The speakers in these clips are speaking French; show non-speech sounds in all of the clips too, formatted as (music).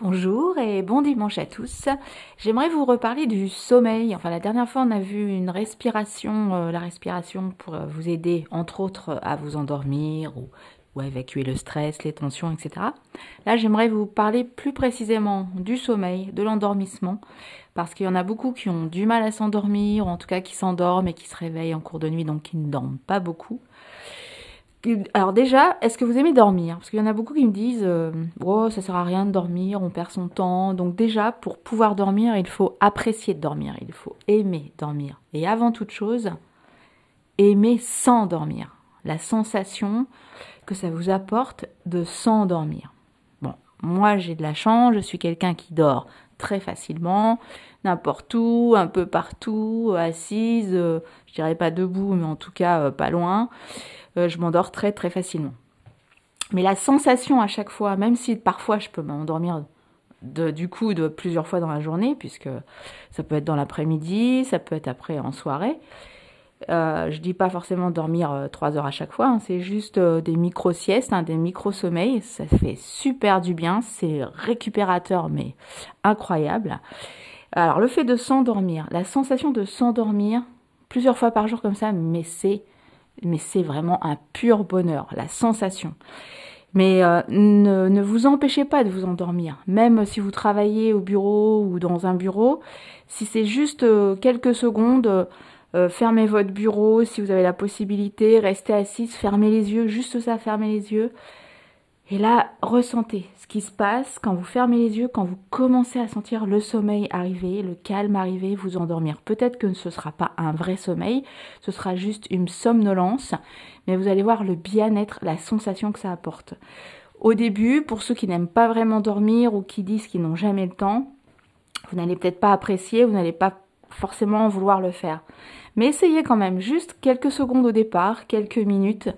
Bonjour et bon dimanche à tous. J'aimerais vous reparler du sommeil. Enfin, la dernière fois, on a vu une respiration, euh, la respiration pour euh, vous aider, entre autres, à vous endormir ou, ou, à évacuer le stress, les tensions, etc. Là, j'aimerais vous parler plus précisément du sommeil, de l'endormissement, parce qu'il y en a beaucoup qui ont du mal à s'endormir, ou en tout cas qui s'endorment et qui se réveillent en cours de nuit, donc qui ne dorment pas beaucoup. Alors déjà, est-ce que vous aimez dormir? Parce qu'il y en a beaucoup qui me disent euh, oh, ça sert à rien de dormir, on perd son temps. Donc déjà, pour pouvoir dormir, il faut apprécier de dormir, il faut aimer dormir. Et avant toute chose, aimer s'endormir. La sensation que ça vous apporte de s'endormir. Bon, moi j'ai de la chance, je suis quelqu'un qui dort très facilement, n'importe où, un peu partout, assise, euh, je dirais pas debout, mais en tout cas euh, pas loin. Euh, je m'endors très très facilement. Mais la sensation à chaque fois, même si parfois je peux m'endormir du coup de plusieurs fois dans la journée, puisque ça peut être dans l'après-midi, ça peut être après en soirée. Euh, je dis pas forcément dormir euh, trois heures à chaque fois, hein, c'est juste euh, des micro-siestes, hein, des micro-sommeils. Ça fait super du bien, c'est récupérateur mais incroyable. Alors le fait de s'endormir, la sensation de s'endormir plusieurs fois par jour comme ça, mais c'est mais c'est vraiment un pur bonheur, la sensation. Mais euh, ne, vous empêchez pas de vous endormir, même si vous travaillez au bureau ou dans un bureau. Si c'est juste euh, quelques secondes, euh, fermez votre bureau si vous avez la possibilité, restez assise, fermez les yeux, juste ça, fermez les yeux. Et là, ressentez ce qui se passe quand vous fermez les yeux, quand vous commencez à sentir le sommeil arriver, le calme arriver, vous endormir. Peut-être que ce ne sera pas un vrai sommeil, ce sera juste une somnolence, mais vous allez voir le bien-être, la sensation que ça apporte. Au début, pour ceux qui n'aiment pas vraiment dormir ou qui disent qu'ils n'ont jamais le temps, vous n'allez peut-être pas apprécier, vous n'allez pas forcément vouloir le faire. Mais essayez quand même juste quelques secondes au départ, quelques minutes,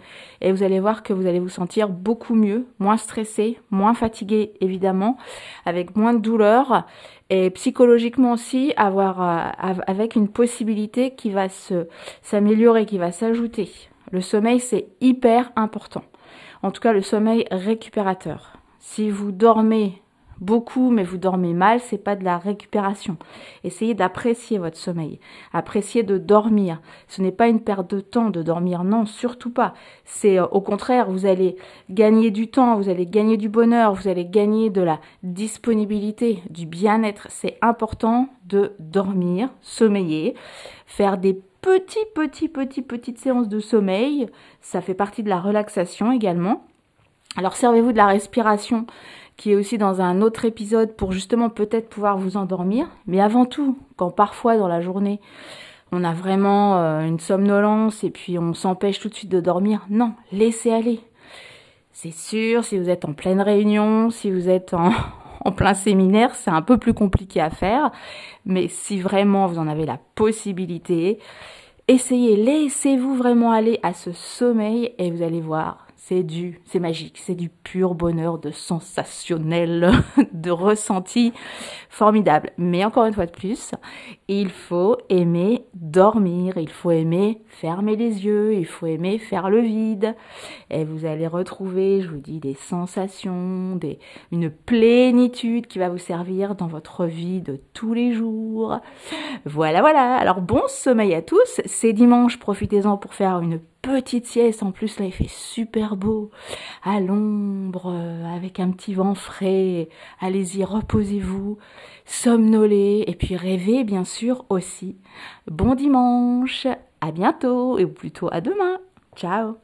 et vous allez voir que vous allez vous sentir beaucoup mieux, moins stressé, moins fatigué évidemment, avec moins de douleur, et psychologiquement aussi avoir euh, avec une possibilité qui va se s'améliorer, qui va s'ajouter. Le sommeil c'est hyper important. En tout cas le sommeil récupérateur. Si vous dormez beaucoup, mais vous dormez mal, c'est pas de la récupération. Essayez d'apprécier votre sommeil, appréciez de dormir. Ce n'est pas une perte de temps de dormir, non, surtout pas. C'est euh, au contraire, vous allez gagner du temps, vous allez gagner du bonheur, vous allez gagner de la disponibilité, du bien-être. C'est important de dormir, sommeiller, faire des petits, petits, petits, petites séances de sommeil. Ça fait partie de la relaxation également. Alors servez-vous de la respiration qui est aussi dans un autre épisode pour justement peut-être pouvoir vous endormir. Mais avant tout, quand parfois dans la journée, on a vraiment euh, une somnolence et puis on s'empêche tout de suite de dormir, non, laissez aller. C'est sûr, si vous êtes en pleine réunion, si vous êtes en, (laughs) en plein séminaire, c'est un peu plus compliqué à faire. Mais si vraiment vous en avez la possibilité, essayez, laissez-vous vraiment aller à ce sommeil et vous allez voir, c'est du, c'est magique, c'est du pur bonheur, de sensationnel, (laughs) de ressenti formidable. Mais encore une fois de plus, il faut aimer dormir, il faut aimer fermer les yeux, il faut aimer faire le vide. Et vous allez retrouver, je vous dis, des sensations, des, une plénitude qui va vous servir dans votre vie de tous les jours. Voilà, voilà. Alors bon sommeil à tous. C'est dimanche, profitez-en pour faire une petite sieste. En plus, là, il fait super beau, à l'ombre, euh, avec un petit vent frais. Allez-y, reposez-vous, somnolez, et puis rêvez, bien sûr, aussi. Bon dimanche, à bientôt, et plutôt à demain. Ciao